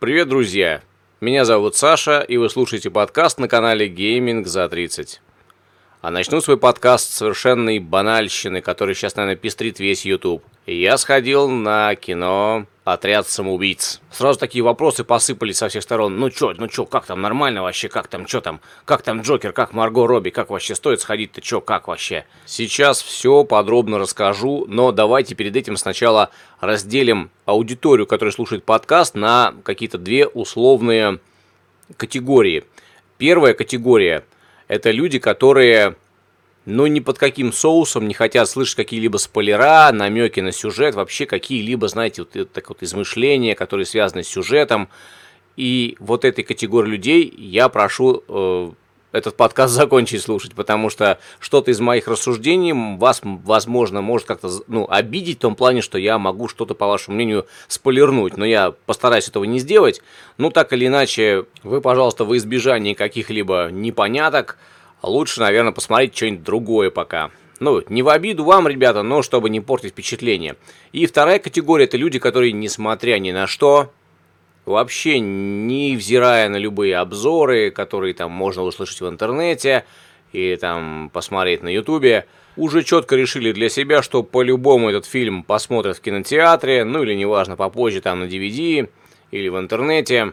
Привет, друзья! Меня зовут Саша, и вы слушаете подкаст на канале Gaming за 30. А начну свой подкаст с совершенной банальщины, который сейчас, наверное, пестрит весь YouTube. Я сходил на кино «Отряд самоубийц». Сразу такие вопросы посыпались со всех сторон. Ну чё, ну чё, как там, нормально вообще, как там, чё там, как там Джокер, как Марго Робби, как вообще стоит сходить-то, чё, как вообще? Сейчас все подробно расскажу, но давайте перед этим сначала разделим аудиторию, которая слушает подкаст, на какие-то две условные категории. Первая категория – это люди, которые, ну, ни под каким соусом не хотят слышать какие-либо спойлера, намеки на сюжет, вообще какие-либо, знаете, вот, так вот измышления, которые связаны с сюжетом. И вот этой категории людей я прошу э, этот подкаст закончить слушать, потому что что-то из моих рассуждений вас, возможно, может как-то ну, обидеть в том плане, что я могу что-то, по вашему мнению, спойлернуть, но я постараюсь этого не сделать. Ну, так или иначе, вы, пожалуйста, во избежание каких-либо непоняток, лучше, наверное, посмотреть что-нибудь другое пока. Ну, не в обиду вам, ребята, но чтобы не портить впечатление. И вторая категория – это люди, которые, несмотря ни на что, вообще не взирая на любые обзоры, которые там можно услышать в интернете или там посмотреть на ютубе, уже четко решили для себя, что по-любому этот фильм посмотрят в кинотеатре, ну или неважно, попозже там на DVD или в интернете.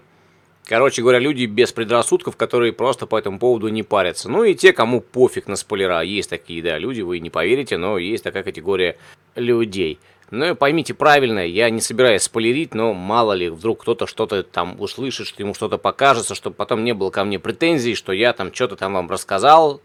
Короче говоря, люди без предрассудков, которые просто по этому поводу не парятся. Ну и те, кому пофиг на спойлера. Есть такие, да, люди, вы не поверите, но есть такая категория людей. Ну, поймите правильно, я не собираюсь спойлерить, но мало ли, вдруг кто-то что-то там услышит, что ему что-то покажется, чтобы потом не было ко мне претензий, что я там что-то там вам рассказал,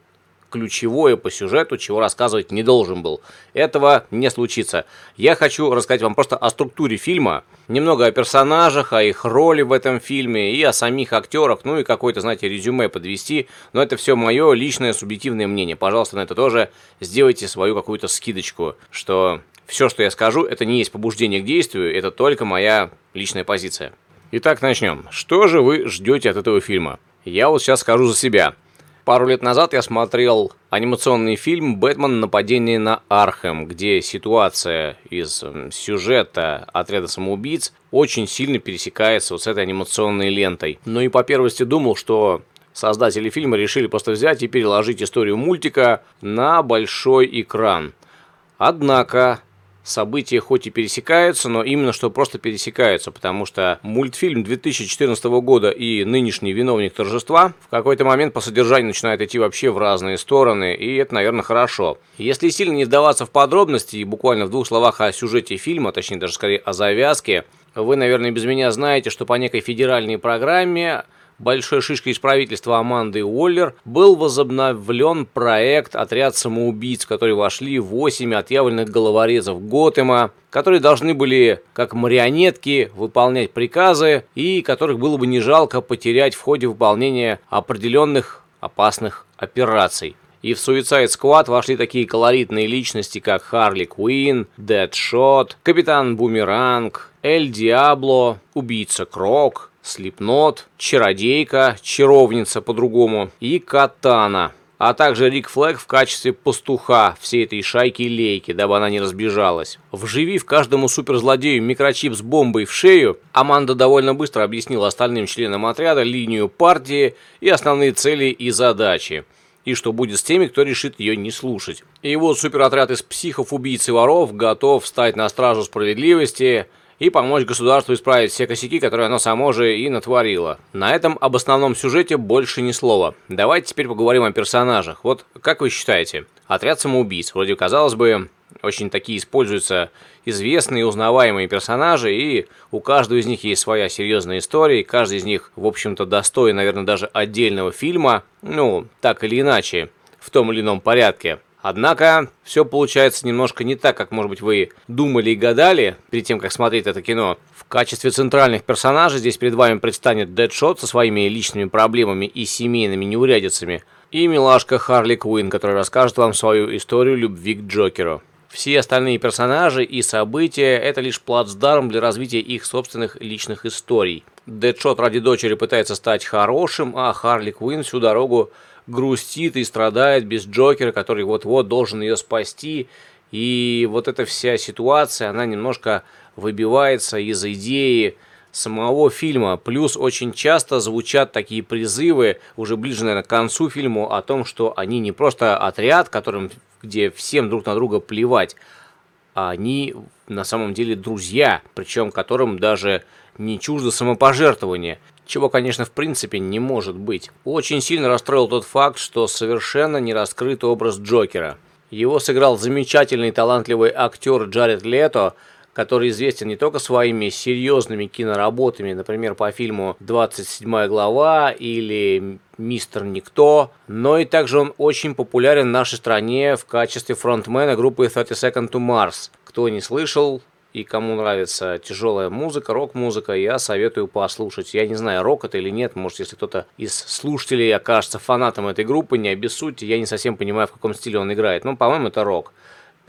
ключевое по сюжету, чего рассказывать не должен был. Этого не случится. Я хочу рассказать вам просто о структуре фильма, немного о персонажах, о их роли в этом фильме и о самих актерах, ну и какое-то, знаете, резюме подвести. Но это все мое личное субъективное мнение. Пожалуйста, на это тоже сделайте свою какую-то скидочку, что все, что я скажу, это не есть побуждение к действию, это только моя личная позиция. Итак, начнем. Что же вы ждете от этого фильма? Я вот сейчас скажу за себя. Пару лет назад я смотрел анимационный фильм «Бэтмен. Нападение на Архем», где ситуация из сюжета отряда самоубийц очень сильно пересекается вот с этой анимационной лентой. Но и по первости думал, что создатели фильма решили просто взять и переложить историю мультика на большой экран. Однако события хоть и пересекаются, но именно что просто пересекаются, потому что мультфильм 2014 года и нынешний виновник торжества в какой-то момент по содержанию начинают идти вообще в разные стороны, и это, наверное, хорошо. Если сильно не вдаваться в подробности и буквально в двух словах о сюжете фильма, точнее даже скорее о завязке, вы, наверное, без меня знаете, что по некой федеральной программе большой шишкой из правительства Аманды Уоллер был возобновлен проект «Отряд самоубийц», в который вошли 8 отъявленных головорезов Готэма, которые должны были, как марионетки, выполнять приказы и которых было бы не жалко потерять в ходе выполнения определенных опасных операций. И в Suicide Squad вошли такие колоритные личности, как Харли Куин, Дэдшот, Капитан Бумеранг, Эль Диабло, Убийца Крок, Слепнот, Чародейка, Чаровница по-другому и Катана. А также Рик Флэг в качестве пастуха всей этой шайки-лейки, дабы она не разбежалась. Вживив каждому суперзлодею микрочип с бомбой в шею, Аманда довольно быстро объяснила остальным членам отряда линию партии и основные цели и задачи и что будет с теми, кто решит ее не слушать. И вот суперотряд из психов, убийц и воров готов встать на стражу справедливости и помочь государству исправить все косяки, которые оно само же и натворило. На этом об основном сюжете больше ни слова. Давайте теперь поговорим о персонажах. Вот как вы считаете, отряд самоубийц, вроде казалось бы, очень такие используются известные, узнаваемые персонажи, и у каждого из них есть своя серьезная история, и каждый из них, в общем-то, достоин, наверное, даже отдельного фильма, ну, так или иначе, в том или ином порядке. Однако, все получается немножко не так, как, может быть, вы думали и гадали перед тем, как смотреть это кино. В качестве центральных персонажей здесь перед вами предстанет Дэдшот со своими личными проблемами и семейными неурядицами, и милашка Харли Куин, которая расскажет вам свою историю любви к Джокеру. Все остальные персонажи и события – это лишь плацдарм для развития их собственных личных историй. Дэдшот ради дочери пытается стать хорошим, а Харли Куин всю дорогу грустит и страдает без Джокера, который вот-вот должен ее спасти. И вот эта вся ситуация, она немножко выбивается из идеи самого фильма. Плюс очень часто звучат такие призывы, уже ближе, наверное, к концу фильма, о том, что они не просто отряд, которым, где всем друг на друга плевать, а они на самом деле друзья, причем которым даже не чуждо самопожертвование, чего, конечно, в принципе не может быть. Очень сильно расстроил тот факт, что совершенно не раскрыт образ Джокера. Его сыграл замечательный талантливый актер Джаред Лето, который известен не только своими серьезными киноработами, например, по фильму «27 глава» или «Мистер Никто», но и также он очень популярен в нашей стране в качестве фронтмена группы 30 Second to Mars. Кто не слышал, и кому нравится тяжелая музыка, рок-музыка, я советую послушать. Я не знаю, рок это или нет, может, если кто-то из слушателей окажется фанатом этой группы, не обессудьте, я не совсем понимаю, в каком стиле он играет. Ну, по-моему, это рок.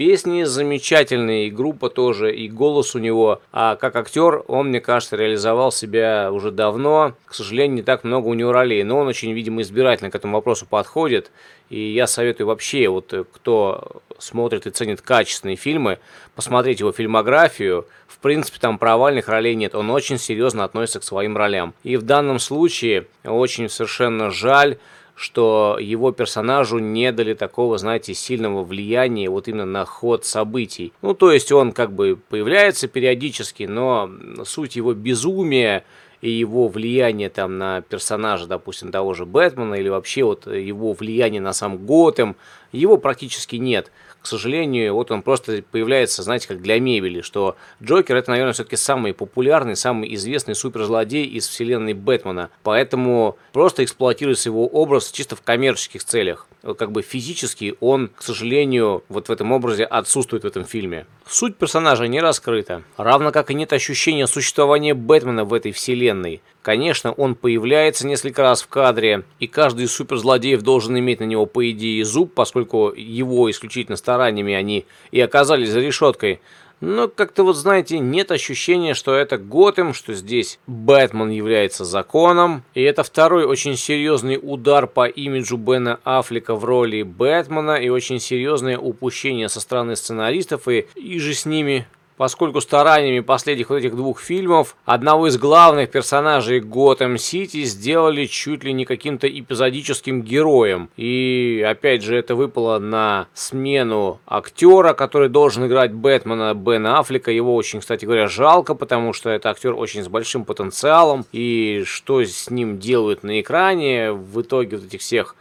Песни замечательные, и группа тоже, и голос у него. А как актер он, мне кажется, реализовал себя уже давно. К сожалению, не так много у него ролей, но он очень, видимо, избирательно к этому вопросу подходит. И я советую вообще, вот кто смотрит и ценит качественные фильмы, посмотреть его фильмографию. В принципе, там провальных ролей нет. Он очень серьезно относится к своим ролям. И в данном случае очень совершенно жаль, что его персонажу не дали такого, знаете, сильного влияния вот именно на ход событий. Ну, то есть он как бы появляется периодически, но суть его безумия и его влияние там на персонажа, допустим, того же Бэтмена или вообще вот его влияние на сам Готэм, его практически нет к сожалению, вот он просто появляется, знаете, как для мебели, что Джокер это, наверное, все-таки самый популярный, самый известный суперзлодей из вселенной Бэтмена. Поэтому просто эксплуатируется его образ чисто в коммерческих целях. Как бы физически он, к сожалению, вот в этом образе отсутствует в этом фильме. Суть персонажа не раскрыта, равно как и нет ощущения существования Бэтмена в этой вселенной. Конечно, он появляется несколько раз в кадре, и каждый из суперзлодеев должен иметь на него, по идее, зуб, поскольку его исключительно стараниями они и оказались за решеткой. Но как-то вот, знаете, нет ощущения, что это Готэм, что здесь Бэтмен является законом. И это второй очень серьезный удар по имиджу Бена Аффлека в роли Бэтмена и очень серьезное упущение со стороны сценаристов и, и же с ними поскольку стараниями последних вот этих двух фильмов одного из главных персонажей Готэм Сити сделали чуть ли не каким-то эпизодическим героем. И опять же это выпало на смену актера, который должен играть Бэтмена Бена Аффлека. Его очень, кстати говоря, жалко, потому что это актер очень с большим потенциалом. И что с ним делают на экране в итоге вот этих всех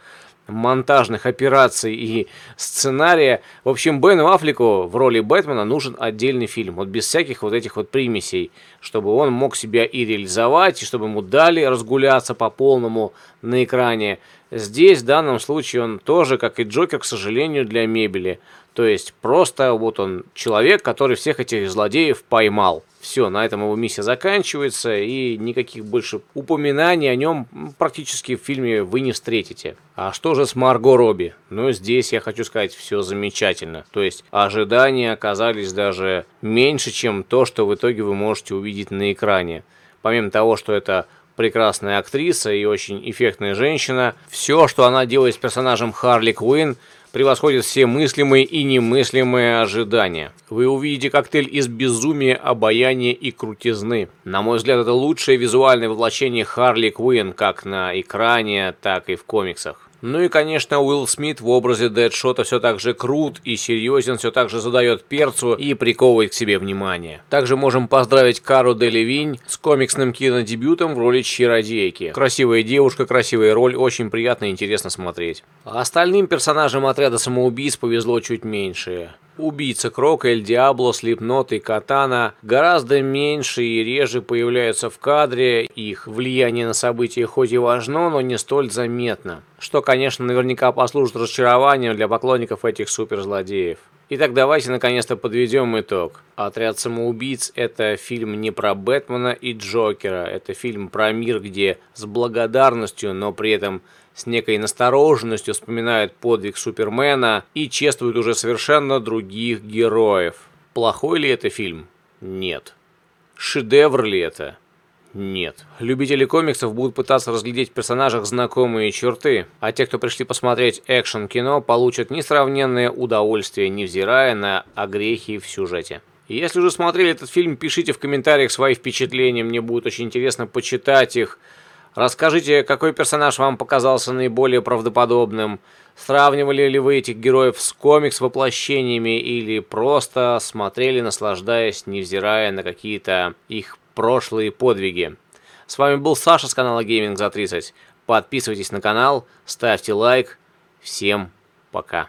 монтажных операций и сценария. В общем, Бену Аффлеку в роли Бэтмена нужен отдельный фильм, вот без всяких вот этих вот примесей, чтобы он мог себя и реализовать, и чтобы ему дали разгуляться по полному на экране. Здесь, в данном случае, он тоже, как и Джокер, к сожалению, для мебели. То есть просто вот он человек, который всех этих злодеев поймал. Все, на этом его миссия заканчивается, и никаких больше упоминаний о нем практически в фильме вы не встретите. А что же с Марго Робби? Ну, здесь я хочу сказать, все замечательно. То есть ожидания оказались даже меньше, чем то, что в итоге вы можете увидеть на экране. Помимо того, что это прекрасная актриса и очень эффектная женщина, все, что она делает с персонажем Харли Куин – превосходит все мыслимые и немыслимые ожидания. Вы увидите коктейль из безумия, обаяния и крутизны. На мой взгляд, это лучшее визуальное воплощение Харли Квинн как на экране, так и в комиксах. Ну и, конечно, Уилл Смит в образе Дэдшота все так же крут и серьезен, все так же задает перцу и приковывает к себе внимание. Также можем поздравить Кару Делевинь с комиксным кинодебютом в роли чародейки. Красивая девушка, красивая роль, очень приятно и интересно смотреть. А остальным персонажам отряда самоубийц повезло чуть меньше. Убийца Крок, Эль Диабло, Слепнот и Катана гораздо меньше и реже появляются в кадре, их влияние на события хоть и важно, но не столь заметно. Что, конечно, наверняка послужит разочарованием для поклонников этих суперзлодеев. Итак, давайте наконец-то подведем итог. «Отряд самоубийц» — это фильм не про Бэтмена и Джокера. Это фильм про мир, где с благодарностью, но при этом с некой настороженностью вспоминают подвиг Супермена и чествуют уже совершенно других героев. Плохой ли это фильм? Нет. Шедевр ли это? Нет. Любители комиксов будут пытаться разглядеть в персонажах знакомые черты, а те, кто пришли посмотреть экшен-кино, получат несравненное удовольствие, невзирая на огрехи в сюжете. Если уже смотрели этот фильм, пишите в комментариях свои впечатления, мне будет очень интересно почитать их. Расскажите, какой персонаж вам показался наиболее правдоподобным. Сравнивали ли вы этих героев с комикс-воплощениями или просто смотрели, наслаждаясь, невзирая на какие-то их прошлые подвиги. С вами был Саша с канала Gaming за 30. Подписывайтесь на канал, ставьте лайк. Всем пока.